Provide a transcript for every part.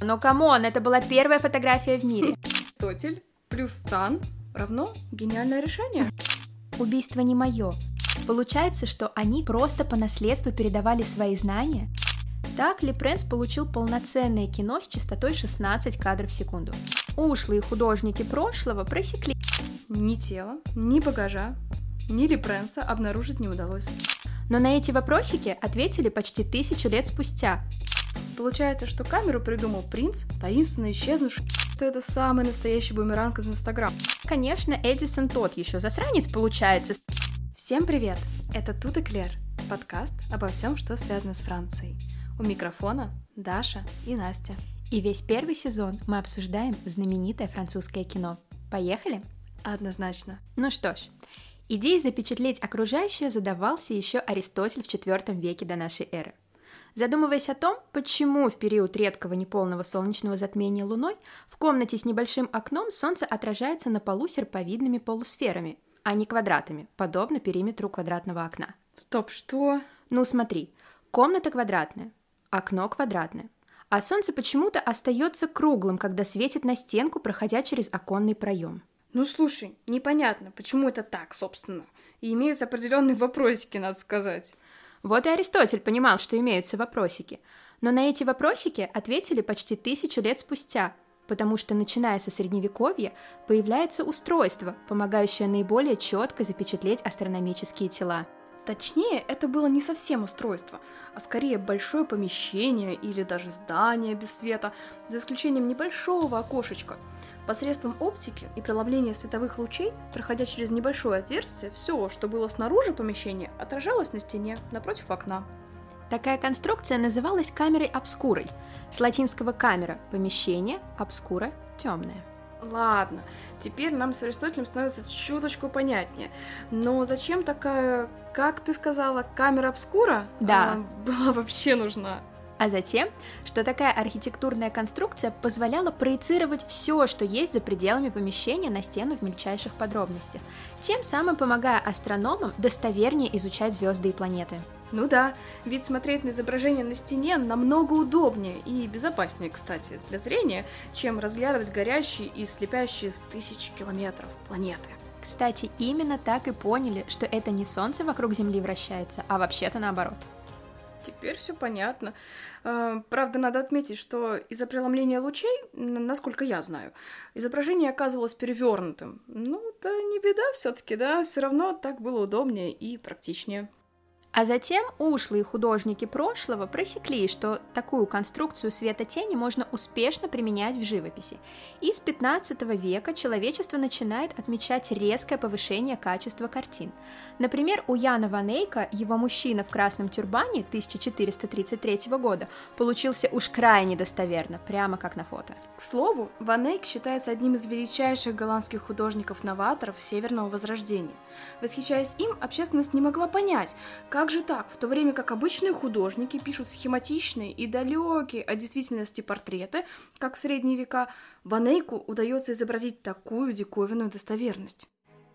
Но come on, это была первая фотография в мире. Аристотель плюс Сан равно гениальное решение. Убийство не мое. Получается, что они просто по наследству передавали свои знания? Так Лепренс получил полноценное кино с частотой 16 кадров в секунду. Ушлые художники прошлого просекли. Ни тела, ни багажа, ни Лепренса обнаружить не удалось. Но на эти вопросики ответили почти тысячу лет спустя. Получается, что камеру придумал принц, таинственно исчезнувший, что это самый настоящий бумеранг из Инстаграм. Конечно, Эдисон тот еще засранец получается. Всем привет! Это Тут и Клер, подкаст обо всем, что связано с Францией. У микрофона Даша и Настя. И весь первый сезон мы обсуждаем знаменитое французское кино. Поехали? Однозначно. Ну что ж, идеей запечатлеть окружающее задавался еще Аристотель в IV веке до нашей эры. Задумываясь о том, почему в период редкого неполного солнечного затмения Луной в комнате с небольшим окном Солнце отражается на полу серповидными полусферами, а не квадратами, подобно периметру квадратного окна. Стоп, что? Ну смотри, комната квадратная, окно квадратное, а Солнце почему-то остается круглым, когда светит на стенку, проходя через оконный проем. Ну слушай, непонятно, почему это так, собственно. И имеются определенные вопросики, надо сказать. Вот и Аристотель понимал, что имеются вопросики. Но на эти вопросики ответили почти тысячу лет спустя, потому что, начиная со Средневековья, появляется устройство, помогающее наиболее четко запечатлеть астрономические тела. Точнее, это было не совсем устройство, а скорее большое помещение или даже здание без света, за исключением небольшого окошечка – Посредством оптики и преломления световых лучей, проходя через небольшое отверстие, все, что было снаружи помещения, отражалось на стене напротив окна. Такая конструкция называлась камерой обскурой. С латинского камера – помещение, обскура – темное. Ладно, теперь нам с Аристотелем становится чуточку понятнее. Но зачем такая, как ты сказала, камера обскура? Да. А, была вообще нужна а затем, что такая архитектурная конструкция позволяла проецировать все, что есть за пределами помещения на стену в мельчайших подробностях, тем самым помогая астрономам достовернее изучать звезды и планеты. Ну да, ведь смотреть на изображение на стене намного удобнее и безопаснее, кстати, для зрения, чем разглядывать горящие и слепящие с тысячи километров планеты. Кстати, именно так и поняли, что это не Солнце вокруг Земли вращается, а вообще-то наоборот. Теперь все понятно. А, правда, надо отметить, что из-за преломления лучей, насколько я знаю, изображение оказывалось перевернутым. Ну, да не беда все-таки, да, все равно так было удобнее и практичнее. А затем ушлые художники прошлого просекли, что такую конструкцию света-тени можно успешно применять в живописи. И с 15 века человечество начинает отмечать резкое повышение качества картин. Например, у Яна Ванейка его «Мужчина в красном тюрбане» 1433 года получился уж крайне достоверно, прямо как на фото. К слову, Ванейк считается одним из величайших голландских художников-новаторов Северного Возрождения. Восхищаясь им, общественность не могла понять, как как же так? В то время как обычные художники пишут схематичные и далекие от действительности портреты, как в средние века, Ванейку удается изобразить такую диковинную достоверность.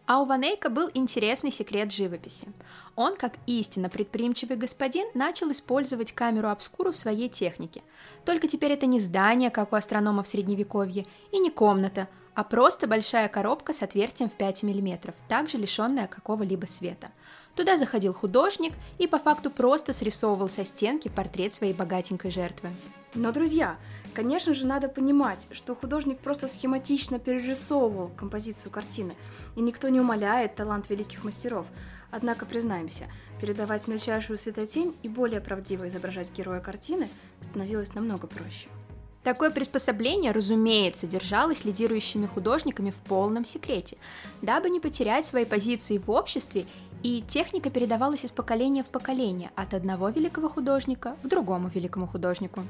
А у Ванейка был интересный секрет живописи. Он, как истинно предприимчивый господин, начал использовать камеру обскуру в своей технике. Только теперь это не здание, как у астрономов Средневековья, и не комната, а просто большая коробка с отверстием в 5 мм, также лишенная какого-либо света – Туда заходил художник и по факту просто срисовывал со стенки портрет своей богатенькой жертвы. Но, друзья, конечно же, надо понимать, что художник просто схематично перерисовывал композицию картины, и никто не умаляет талант великих мастеров. Однако, признаемся, передавать мельчайшую светотень и более правдиво изображать героя картины становилось намного проще. Такое приспособление, разумеется, держалось лидирующими художниками в полном секрете, дабы не потерять свои позиции в обществе и техника передавалась из поколения в поколение, от одного великого художника к другому великому художнику.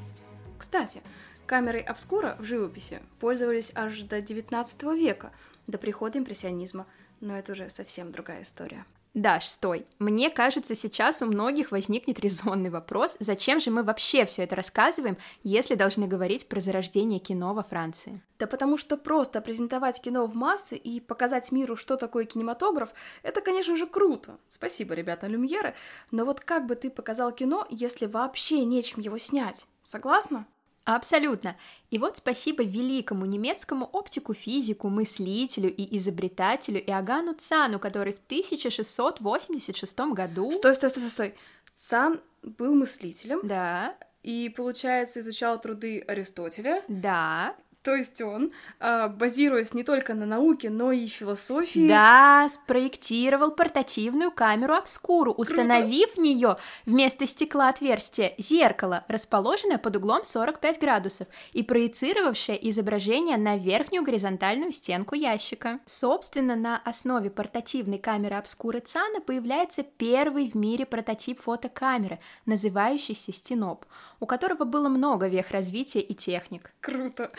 Кстати, камерой обскура в живописи пользовались аж до 19 века, до прихода импрессионизма, но это уже совсем другая история. Даш, стой. Мне кажется, сейчас у многих возникнет резонный вопрос, зачем же мы вообще все это рассказываем, если должны говорить про зарождение кино во Франции? Да потому что просто презентовать кино в массы и показать миру, что такое кинематограф, это, конечно же, круто. Спасибо, ребята, Люмьеры. Но вот как бы ты показал кино, если вообще нечем его снять? Согласна? Абсолютно. И вот спасибо великому немецкому оптику-физику, мыслителю и изобретателю Иоганну Цану, который в 1686 году... Стой, стой, стой, стой, стой. Цан был мыслителем. Да. И, получается, изучал труды Аристотеля. Да. То есть он, а, базируясь не только на науке, но и философии... Да, спроектировал портативную камеру обскуру, установив Круто. в нее вместо стекла отверстие зеркало, расположенное под углом 45 градусов и проецировавшее изображение на верхнюю горизонтальную стенку ящика. Собственно, на основе портативной камеры обскуры Цана появляется первый в мире прототип фотокамеры, называющийся стеноп, у которого было много вех развития и техник. Круто!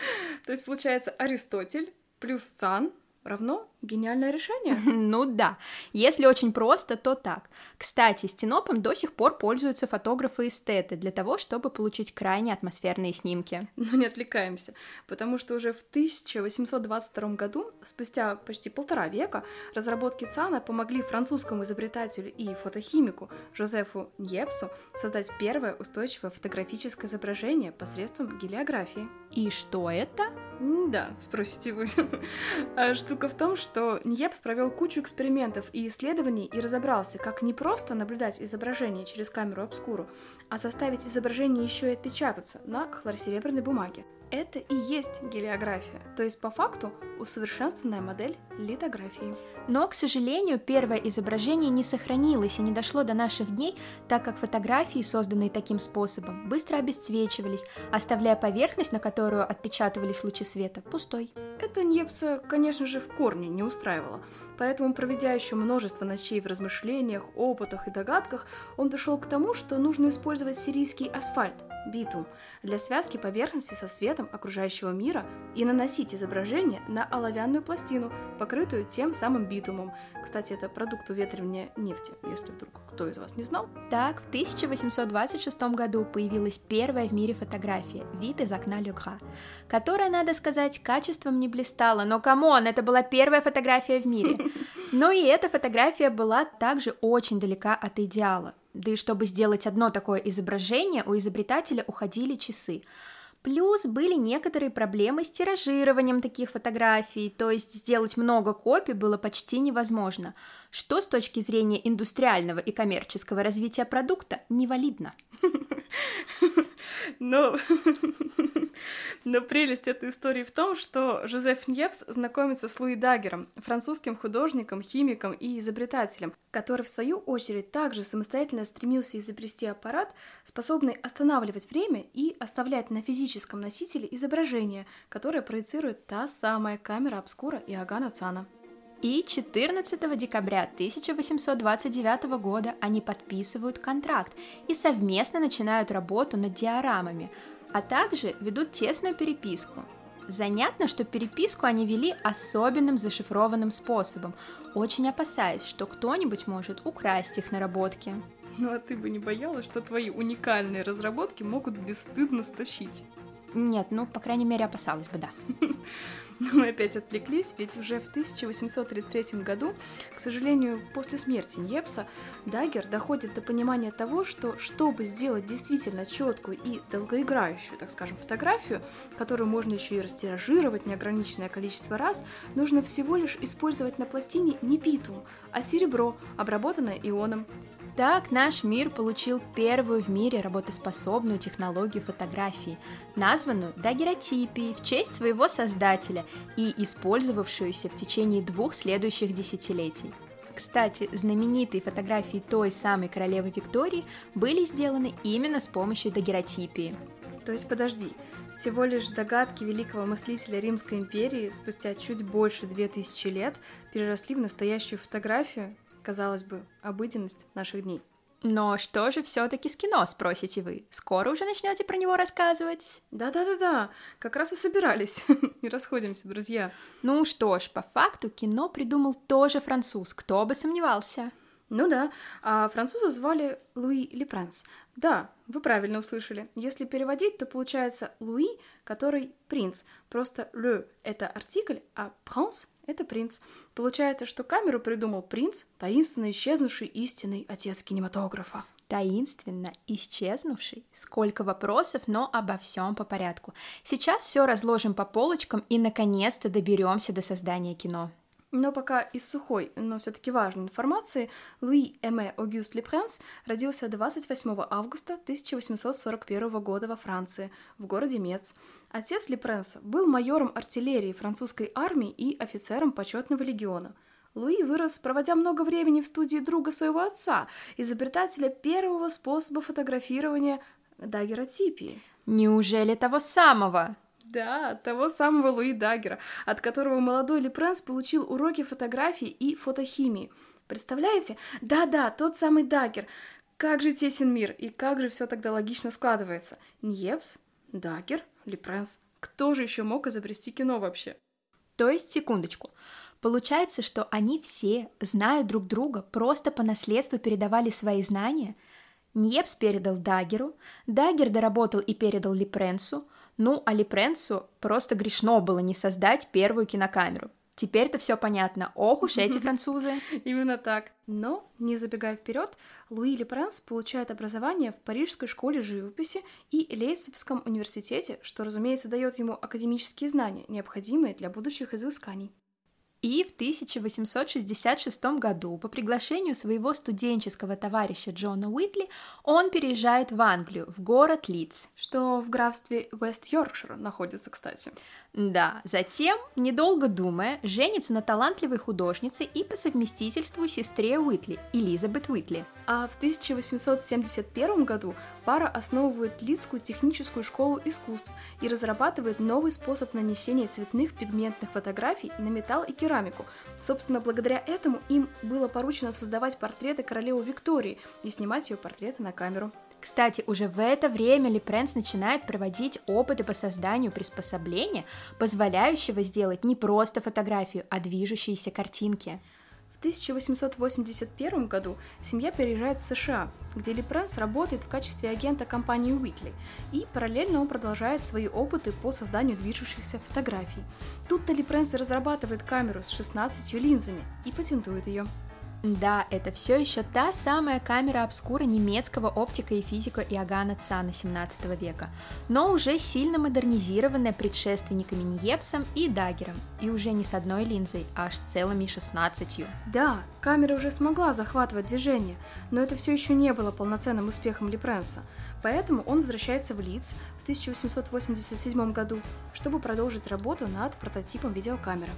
То есть, получается, Аристотель плюс Цан равно гениальное решение. Ну да, если очень просто, то так. Кстати, стенопом до сих пор пользуются фотографы-эстеты для того, чтобы получить крайне атмосферные снимки. Но не отвлекаемся, потому что уже в 1822 году, спустя почти полтора века, разработки ЦАНа помогли французскому изобретателю и фотохимику Жозефу Ньепсу создать первое устойчивое фотографическое изображение посредством гелиографии. И что это? Да, спросите вы. А штука в том, что Ньепс провел кучу экспериментов и исследований и разобрался, как не просто наблюдать изображение через камеру обскуру, а заставить изображение еще и отпечататься на хлорсеребряной бумаге. Это и есть гелиография, то есть по факту усовершенствованная модель литографии. Но, к сожалению, первое изображение не сохранилось и не дошло до наших дней, так как фотографии, созданные таким способом, быстро обесцвечивались, оставляя поверхность, на которую отпечатывались лучи света, пустой. Это Ньепса, конечно же, в корне не устраивало. Поэтому, проведя еще множество ночей в размышлениях, опытах и догадках, он пришел к тому, что нужно использовать сирийский асфальт, битум, для связки поверхности со светом окружающего мира и наносить изображение на оловянную пластину, покрытую тем самым битумом. Кстати, это продукт уветривания нефти, если вдруг кто из вас не знал. Так, в 1826 году появилась первая в мире фотография «Вид из окна Люкра», которая, надо сказать, качеством не блистала, но come on, это была первая фотография в мире. Но и эта фотография была также очень далека от идеала. Да и чтобы сделать одно такое изображение, у изобретателя уходили часы. Плюс были некоторые проблемы с тиражированием таких фотографий, то есть сделать много копий было почти невозможно, что с точки зрения индустриального и коммерческого развития продукта невалидно. Но, но прелесть этой истории в том, что Жозеф Ньепс знакомится с Луи Даггером, французским художником, химиком и изобретателем, который, в свою очередь, также самостоятельно стремился изобрести аппарат, способный останавливать время и оставлять на физическом носителе изображение, которое проецирует та самая камера обскура Иоганна Цана. И 14 декабря 1829 года они подписывают контракт и совместно начинают работу над диорамами, а также ведут тесную переписку. Занятно, что переписку они вели особенным зашифрованным способом, очень опасаясь, что кто-нибудь может украсть их наработки. Ну а ты бы не боялась, что твои уникальные разработки могут бесстыдно стащить? Нет, ну, по крайней мере, опасалась бы, да. Но мы опять отвлеклись, ведь уже в 1833 году, к сожалению, после смерти Ньепса, Дагер доходит до понимания того, что чтобы сделать действительно четкую и долгоиграющую, так скажем, фотографию, которую можно еще и растиражировать неограниченное количество раз, нужно всего лишь использовать на пластине не битум, а серебро, обработанное ионом. Так наш мир получил первую в мире работоспособную технологию фотографии, названную дагеротипией в честь своего создателя и использовавшуюся в течение двух следующих десятилетий. Кстати, знаменитые фотографии той самой королевы Виктории были сделаны именно с помощью дагеротипии. То есть подожди, всего лишь догадки великого мыслителя Римской империи спустя чуть больше две тысячи лет переросли в настоящую фотографию? Казалось бы, обыденность наших дней. Но что же все-таки с кино, спросите вы? Скоро уже начнете про него рассказывать? Да-да-да-да, как раз и собирались. Не расходимся, друзья. Ну что ж, по факту кино придумал тоже француз, кто бы сомневался. Ну да, а француза звали Луи Лепранс. Да, вы правильно услышали. Если переводить, то получается Луи, который принц. Просто «le» — это артикль, а «prince» — это принц. Получается, что камеру придумал принц, таинственно исчезнувший истинный отец кинематографа. таинственно исчезнувший. Сколько вопросов, но обо всем по порядку. Сейчас все разложим по полочкам и наконец-то доберемся до создания кино. Но пока из сухой, но все-таки важной информации, Луи Эме Огюст Лепренс родился 28 августа 1841 года во Франции, в городе Мец. Отец Лепренса был майором артиллерии французской армии и офицером почетного легиона. Луи вырос, проводя много времени в студии друга своего отца, изобретателя первого способа фотографирования дагеротипии. Неужели того самого? Да, того самого Луи Даггера, от которого молодой Лепренс получил уроки фотографии и фотохимии. Представляете? Да-да, тот самый Даггер. Как же тесен мир, и как же все тогда логично складывается. Ньепс, Даггер, Лепренс. Кто же еще мог изобрести кино вообще? То есть, секундочку. Получается, что они все, зная друг друга, просто по наследству передавали свои знания. Ньепс передал Даггеру, Даггер доработал и передал Липренсу, ну, а Липренсу просто грешно было не создать первую кинокамеру. Теперь-то все понятно. Ох уж эти французы. Именно так. Но, не забегая вперед, Луи Лепренс получает образование в Парижской школе живописи и Лейпцигском университете, что, разумеется, дает ему академические знания, необходимые для будущих изысканий. И в 1866 году по приглашению своего студенческого товарища Джона Уитли он переезжает в Англию, в город Лидс. Что в графстве Вест-Йоркшир находится, кстати. Да, затем, недолго думая, женится на талантливой художнице и по совместительству сестре Уитли, Элизабет Уитли. А в 1871 году пара основывает Лидскую техническую школу искусств и разрабатывает новый способ нанесения цветных пигментных фотографий на металл и керамику. Собственно, благодаря этому им было поручено создавать портреты королевы Виктории и снимать ее портреты на камеру. Кстати, уже в это время Лепренс начинает проводить опыты по созданию приспособления, позволяющего сделать не просто фотографию, а движущиеся картинки. В 1881 году семья переезжает в США, где Лепренс работает в качестве агента компании Уитли, и параллельно он продолжает свои опыты по созданию движущихся фотографий. Тут-то Лепренс разрабатывает камеру с 16 линзами и патентует ее. Да, это все еще та самая камера обскура немецкого оптика и физика Иоганна Цана 17 века, но уже сильно модернизированная предшественниками Ньепсом и Даггером, и уже не с одной линзой, а аж с целыми 16. Да, камера уже смогла захватывать движение, но это все еще не было полноценным успехом Лепренса, поэтому он возвращается в Лидс в 1887 году, чтобы продолжить работу над прототипом видеокамеры.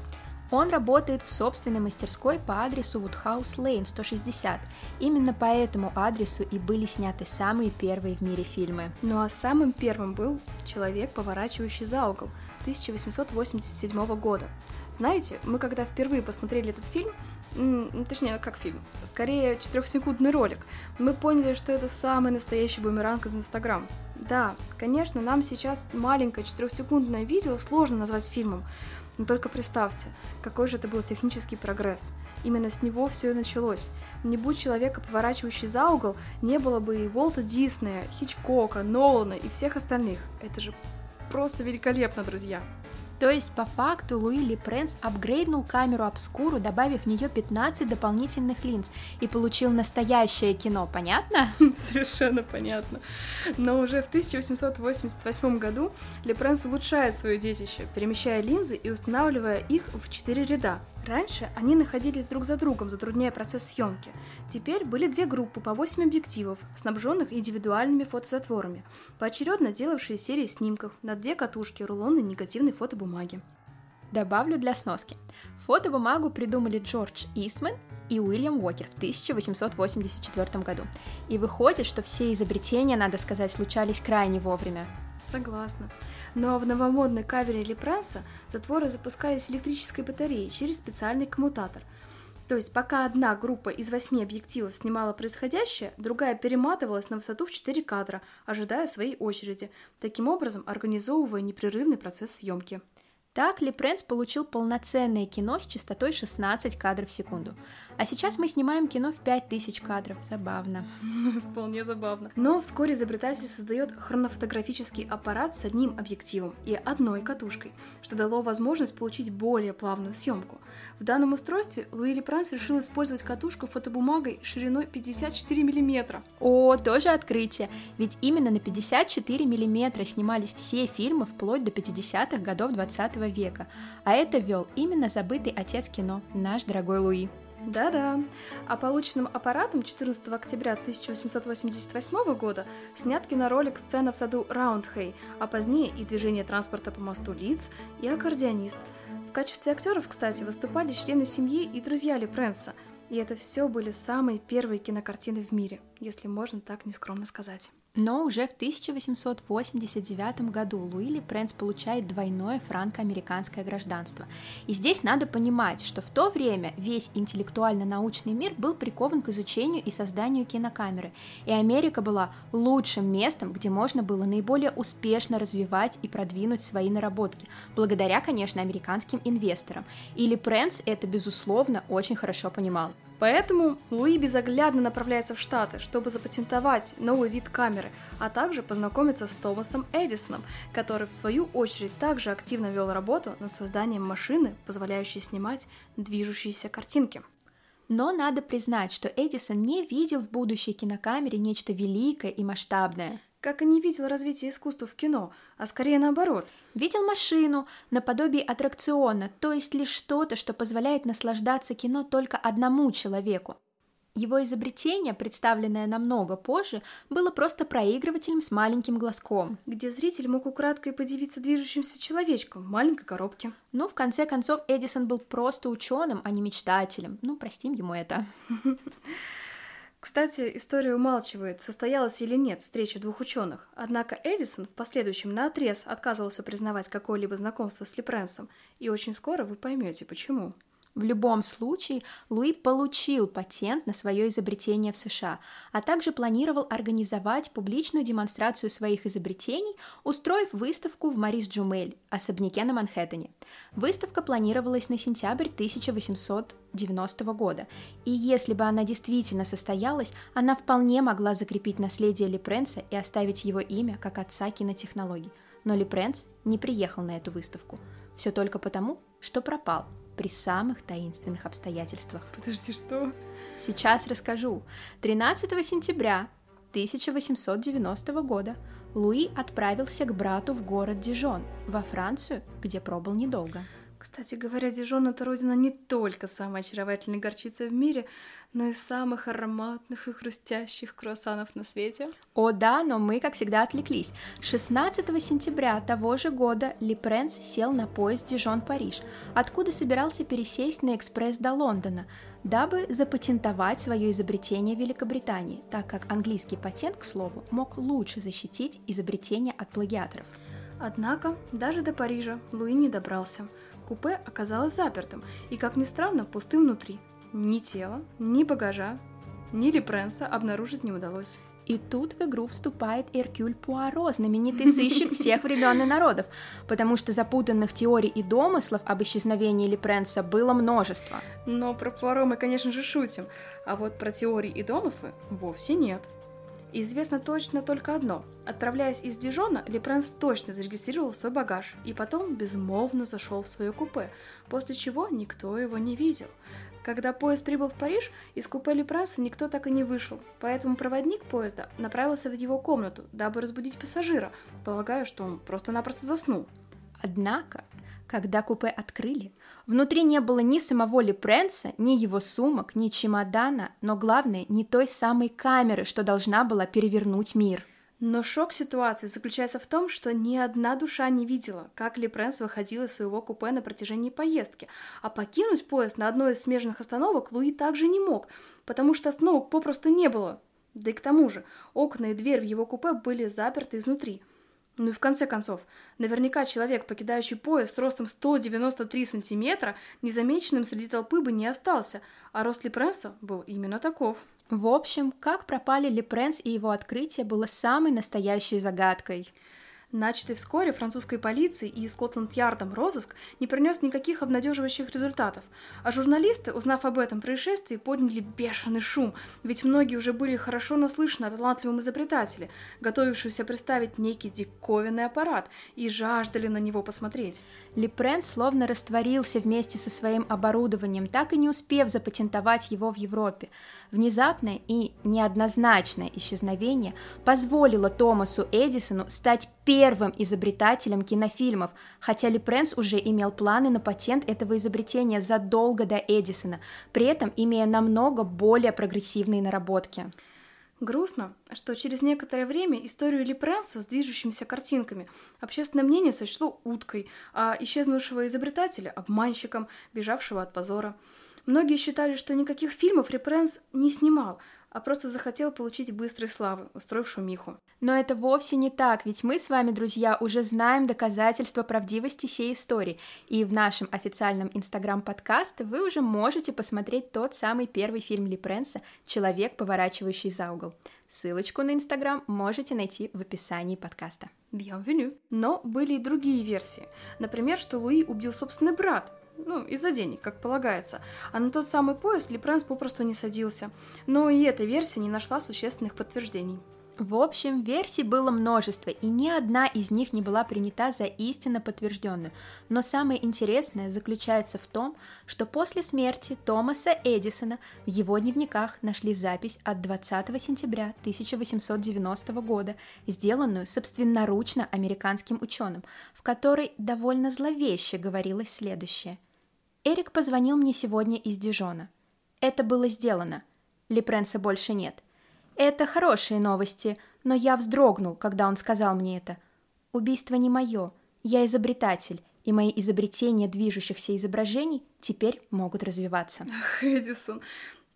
Он работает в собственной мастерской по адресу Woodhouse Lane 160. Именно по этому адресу и были сняты самые первые в мире фильмы. Ну а самым первым был «Человек, поворачивающий за угол» 1887 года. Знаете, мы когда впервые посмотрели этот фильм, ну, точнее, как фильм, скорее четырехсекундный ролик, мы поняли, что это самый настоящий бумеранг из Инстаграм. Да, конечно, нам сейчас маленькое четырехсекундное видео сложно назвать фильмом, но только представьте, какой же это был технический прогресс. Именно с него все и началось. Не будь человека, поворачивающий за угол, не было бы и Уолта Диснея, Хичкока, Нолана и всех остальных. Это же просто великолепно, друзья. То есть, по факту, Луи Ли Пренс апгрейднул камеру обскуру, добавив в нее 15 дополнительных линз, и получил настоящее кино, понятно? Совершенно понятно. Но уже в 1888 году Ли Пренс улучшает свое детище, перемещая линзы и устанавливая их в 4 ряда. Раньше они находились друг за другом, затрудняя процесс съемки. Теперь были две группы по 8 объективов, снабженных индивидуальными фотозатворами, поочередно делавшие серии снимков на две катушки рулонной негативной фотобумаги. Добавлю для сноски. Фотобумагу придумали Джордж Истман и Уильям Уокер в 1884 году. И выходит, что все изобретения, надо сказать, случались крайне вовремя. Согласна. Но в новомодной кавере Лепранса затворы запускались электрической батареей через специальный коммутатор. То есть пока одна группа из восьми объективов снимала происходящее, другая перематывалась на высоту в 4 кадра, ожидая своей очереди, таким образом организовывая непрерывный процесс съемки. Так Ли Пренс получил полноценное кино с частотой 16 кадров в секунду. А сейчас мы снимаем кино в 5000 кадров. Забавно. Вполне забавно. Но вскоре изобретатель создает хронофотографический аппарат с одним объективом и одной катушкой, что дало возможность получить более плавную съемку. В данном устройстве Луи Ли решил использовать катушку фотобумагой шириной 54 мм. О, тоже открытие. Ведь именно на 54 мм снимались все фильмы вплоть до 50-х годов 20 века. А это вел именно забытый отец кино, наш дорогой Луи. Да-да. А полученным аппаратом 14 октября 1888 года снят киноролик «Сцена в саду Раундхей», а позднее и движение транспорта по мосту Лиц, и аккордеонист. В качестве актеров, кстати, выступали члены семьи и друзья Ли Пренса, и это все были самые первые кинокартины в мире, если можно так нескромно сказать. Но уже в 1889 году Луили Пренс получает двойное франко-американское гражданство. И здесь надо понимать, что в то время весь интеллектуально-научный мир был прикован к изучению и созданию кинокамеры, и Америка была лучшим местом, где можно было наиболее успешно развивать и продвинуть свои наработки, благодаря, конечно, американским инвесторам. Или Пренс это, безусловно, очень хорошо понимал. Поэтому Луи безоглядно направляется в Штаты, чтобы запатентовать новый вид камеры, а также познакомиться с Томасом Эдисоном, который в свою очередь также активно вел работу над созданием машины, позволяющей снимать движущиеся картинки. Но надо признать, что Эдисон не видел в будущей кинокамере нечто великое и масштабное как и не видел развития искусства в кино, а скорее наоборот. Видел машину, наподобие аттракциона, то есть лишь что-то, что позволяет наслаждаться кино только одному человеку. Его изобретение, представленное намного позже, было просто проигрывателем с маленьким глазком. Где зритель мог украдкой подивиться движущимся человечком в маленькой коробке. Ну, в конце концов, Эдисон был просто ученым, а не мечтателем. Ну, простим ему это. Кстати, история умалчивает, состоялась или нет встреча двух ученых, однако Эдисон в последующем наотрез отказывался признавать какое-либо знакомство с Лепренсом, и очень скоро вы поймете почему. В любом случае, Луи получил патент на свое изобретение в США, а также планировал организовать публичную демонстрацию своих изобретений, устроив выставку в Марис Джумель, особняке на Манхэттене. Выставка планировалась на сентябрь 1890 года, и если бы она действительно состоялась, она вполне могла закрепить наследие Лепренса и оставить его имя как отца кинотехнологий. Но Лепренс не приехал на эту выставку. Все только потому, что пропал – при самых таинственных обстоятельствах. Подожди, что? Сейчас расскажу. 13 сентября 1890 года Луи отправился к брату в город Дижон, во Францию, где пробыл недолго. Кстати говоря, Дижон — это родина не только самой очаровательной горчицы в мире, но и самых ароматных и хрустящих круассанов на свете. О да, но мы, как всегда, отвлеклись. 16 сентября того же года Ли Пренс сел на поезд Дижон-Париж, откуда собирался пересесть на экспресс до Лондона, дабы запатентовать свое изобретение в Великобритании, так как английский патент, к слову, мог лучше защитить изобретение от плагиаторов. Однако даже до Парижа Луи не добрался. Купе оказалось запертым и, как ни странно, пустым внутри. Ни тела, ни багажа, ни Лепренса обнаружить не удалось. И тут в игру вступает Эркюль Пуаро, знаменитый сыщик всех времен и народов, потому что запутанных теорий и домыслов об исчезновении Лепренса было множество. Но про Пуаро мы, конечно же, шутим, а вот про теории и домыслы вовсе нет. Известно точно только одно. Отправляясь из Дижона, Лепренс точно зарегистрировал свой багаж и потом безмолвно зашел в свое купе, после чего никто его не видел. Когда поезд прибыл в Париж, из купе Лепренса никто так и не вышел, поэтому проводник поезда направился в его комнату, дабы разбудить пассажира, полагая, что он просто-напросто заснул. Однако, когда купе открыли, Внутри не было ни самого Лепренса, ни его сумок, ни чемодана, но главное, не той самой камеры, что должна была перевернуть мир. Но шок ситуации заключается в том, что ни одна душа не видела, как Лепренс выходил из своего купе на протяжении поездки, а покинуть поезд на одной из смежных остановок Луи также не мог, потому что остановок попросту не было. Да и к тому же, окна и дверь в его купе были заперты изнутри – ну и в конце концов, наверняка человек, покидающий поезд с ростом 193 сантиметра, незамеченным среди толпы бы не остался, а рост Лепренса был именно таков. В общем, как пропали Лепренс и его открытие было самой настоящей загадкой. Начатый вскоре французской полицией и Скотланд-Ярдом розыск не принес никаких обнадеживающих результатов, а журналисты, узнав об этом происшествии, подняли бешеный шум, ведь многие уже были хорошо наслышаны о талантливом изобретателе, готовившемся представить некий диковинный аппарат, и жаждали на него посмотреть. Лепрен словно растворился вместе со своим оборудованием, так и не успев запатентовать его в Европе. Внезапное и неоднозначное исчезновение позволило Томасу Эдисону стать первым изобретателем кинофильмов, хотя Лепренс уже имел планы на патент этого изобретения задолго до Эдисона, при этом имея намного более прогрессивные наработки. Грустно, что через некоторое время историю Лепренса с движущимися картинками общественное мнение сочло уткой, а исчезнувшего изобретателя – обманщиком, бежавшего от позора. Многие считали, что никаких фильмов Репренс не снимал, а просто захотел получить быстрой славы, устроив шумиху. Но это вовсе не так, ведь мы с вами, друзья, уже знаем доказательства правдивости всей истории, и в нашем официальном инстаграм-подкасте вы уже можете посмотреть тот самый первый фильм Ли Пренса «Человек, поворачивающий за угол». Ссылочку на инстаграм можете найти в описании подкаста. Bienvenue. Но были и другие версии. Например, что Луи убил собственный брат, ну, из-за денег, как полагается. А на тот самый поезд Лепренс попросту не садился. Но и эта версия не нашла существенных подтверждений. В общем, версий было множество, и ни одна из них не была принята за истинно подтвержденную. Но самое интересное заключается в том, что после смерти Томаса Эдисона в его дневниках нашли запись от 20 сентября 1890 года, сделанную собственноручно американским ученым, в которой довольно зловеще говорилось следующее. «Эрик позвонил мне сегодня из Дижона. Это было сделано. Лепренса больше нет». Это хорошие новости, но я вздрогнул, когда он сказал мне это. Убийство не мое, я изобретатель, и мои изобретения движущихся изображений теперь могут развиваться. Ах, Эдисон,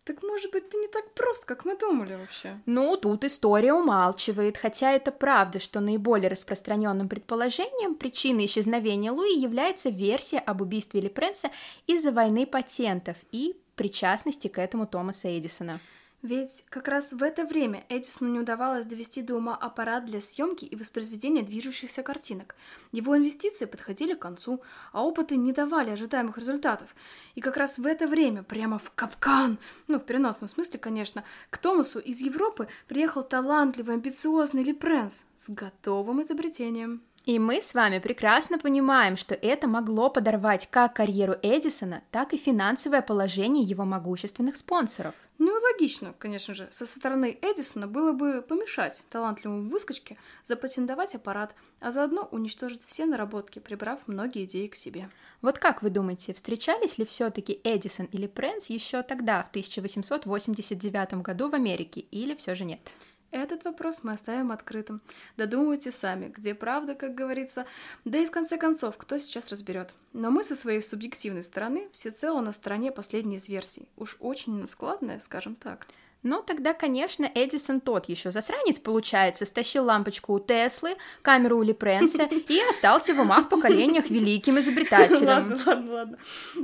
так может быть ты не так прост, как мы думали вообще? Ну, тут история умалчивает, хотя это правда, что наиболее распространенным предположением причиной исчезновения Луи является версия об убийстве Лепренса из-за войны патентов и причастности к этому Томаса Эдисона. Ведь как раз в это время Эдисону не удавалось довести до ума аппарат для съемки и воспроизведения движущихся картинок. Его инвестиции подходили к концу, а опыты не давали ожидаемых результатов. И как раз в это время, прямо в капкан, ну, в переносном смысле, конечно, к Томасу из Европы приехал талантливый, амбициозный Лепренс с готовым изобретением. И мы с вами прекрасно понимаем, что это могло подорвать как карьеру Эдисона, так и финансовое положение его могущественных спонсоров. Ну и логично, конечно же, со стороны Эдисона было бы помешать талантливому выскочке запатентовать аппарат, а заодно уничтожить все наработки, прибрав многие идеи к себе. Вот как вы думаете, встречались ли все-таки Эдисон или Прэнс еще тогда, в 1889 году в Америке, или все же нет? Этот вопрос мы оставим открытым. Додумывайте сами, где правда, как говорится. Да и в конце концов, кто сейчас разберет. Но мы со своей субъективной стороны всецело на стороне последней из версий. Уж очень складная, скажем так. Ну, тогда, конечно, Эдисон тот еще засранец, получается, стащил лампочку у Теслы, камеру у Лепренса и остался в умах поколениях великим изобретателем. Ладно, ладно, ладно.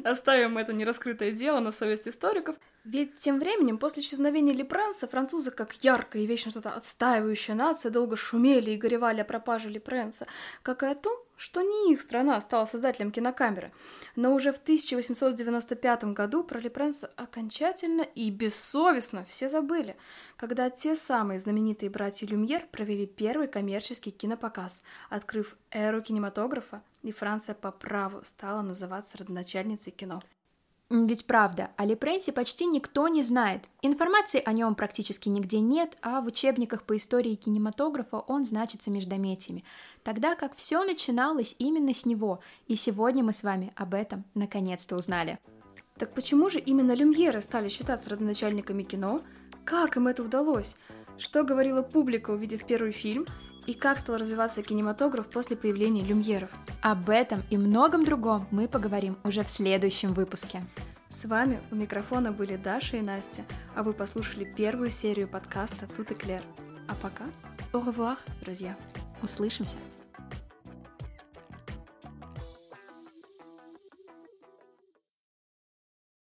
Оставим это нераскрытое дело на совесть историков. Ведь тем временем, после исчезновения Лепренса, французы, как яркая и вечно что-то отстаивающая нация, долго шумели и горевали о пропаже Лепренса, как и о том, что не их страна стала создателем кинокамеры. Но уже в 1895 году про Лепренса окончательно и бессовестно все забыли, когда те самые знаменитые братья Люмьер провели первый коммерческий кинопоказ, открыв эру кинематографа, и Франция по праву стала называться родоначальницей кино. Ведь правда, о Лепренсе почти никто не знает. Информации о нем практически нигде нет, а в учебниках по истории кинематографа он значится междометиями. Тогда как все начиналось именно с него, и сегодня мы с вами об этом наконец-то узнали. Так почему же именно Люмьеры стали считаться родоначальниками кино? Как им это удалось? Что говорила публика, увидев первый фильм? И как стал развиваться кинематограф после появления люмьеров. Об этом и многом другом мы поговорим уже в следующем выпуске. С вами у микрофона были Даша и Настя, а вы послушали первую серию подкаста «Тут и Клер». А пока, au revoir, друзья. Услышимся.